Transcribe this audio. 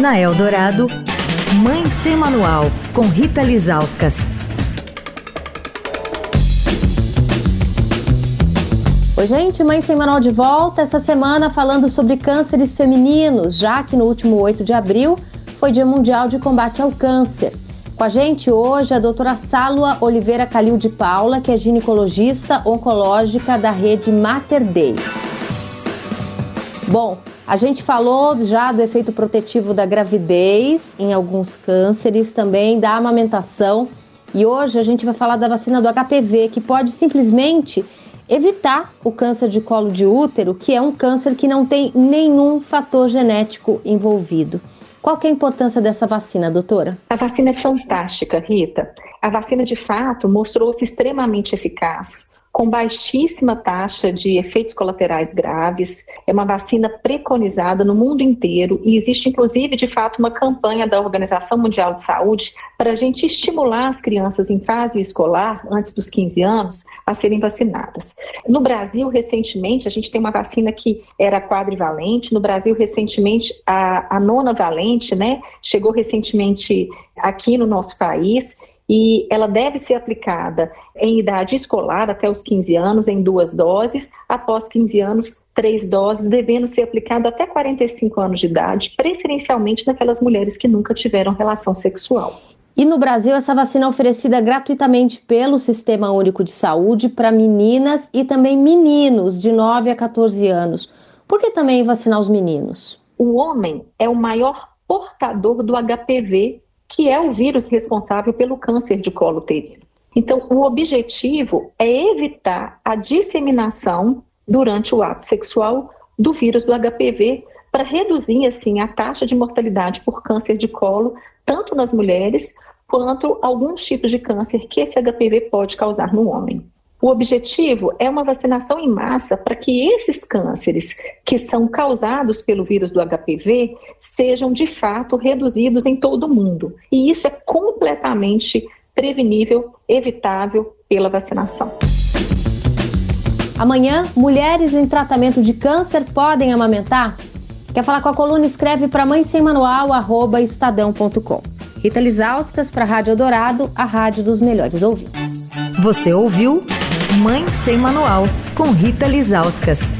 Na Eldorado, Mãe Sem Manual, com Rita Lizauskas. Oi, gente, Mãe Sem Manual de volta. Essa semana falando sobre cânceres femininos, já que no último 8 de abril foi Dia Mundial de Combate ao Câncer. Com a gente hoje a doutora Sálua Oliveira Calil de Paula, que é ginecologista oncológica da rede Mater Dei. Bom, a gente falou já do efeito protetivo da gravidez em alguns cânceres, também da amamentação. E hoje a gente vai falar da vacina do HPV, que pode simplesmente evitar o câncer de colo de útero, que é um câncer que não tem nenhum fator genético envolvido. Qual é a importância dessa vacina, doutora? A vacina é fantástica, Rita. A vacina, de fato, mostrou-se extremamente eficaz com baixíssima taxa de efeitos colaterais graves. É uma vacina preconizada no mundo inteiro e existe, inclusive, de fato, uma campanha da Organização Mundial de Saúde para a gente estimular as crianças em fase escolar, antes dos 15 anos, a serem vacinadas. No Brasil, recentemente, a gente tem uma vacina que era quadrivalente. No Brasil, recentemente, a, a nona valente, né, chegou recentemente aqui no nosso país e ela deve ser aplicada em idade escolar até os 15 anos, em duas doses, após 15 anos, três doses, devendo ser aplicada até 45 anos de idade, preferencialmente naquelas mulheres que nunca tiveram relação sexual. E no Brasil, essa vacina é oferecida gratuitamente pelo Sistema Único de Saúde para meninas e também meninos de 9 a 14 anos. Por que também vacinar os meninos? O homem é o maior portador do HPV que é o vírus responsável pelo câncer de colo uterino. Então, o objetivo é evitar a disseminação durante o ato sexual do vírus do HPV para reduzir assim a taxa de mortalidade por câncer de colo, tanto nas mulheres quanto alguns tipos de câncer que esse HPV pode causar no homem. O objetivo é uma vacinação em massa para que esses cânceres que são causados pelo vírus do HPV sejam de fato reduzidos em todo o mundo. E isso é completamente prevenível, evitável pela vacinação. Amanhã, mulheres em tratamento de câncer podem amamentar? Quer falar com a coluna? Escreve para mãe sem manual, arroba estadão.com. Rita Lizauskas para a Rádio Dourado, a rádio dos melhores ouvintes. Você ouviu Mãe Sem Manual, com Rita Lizauskas.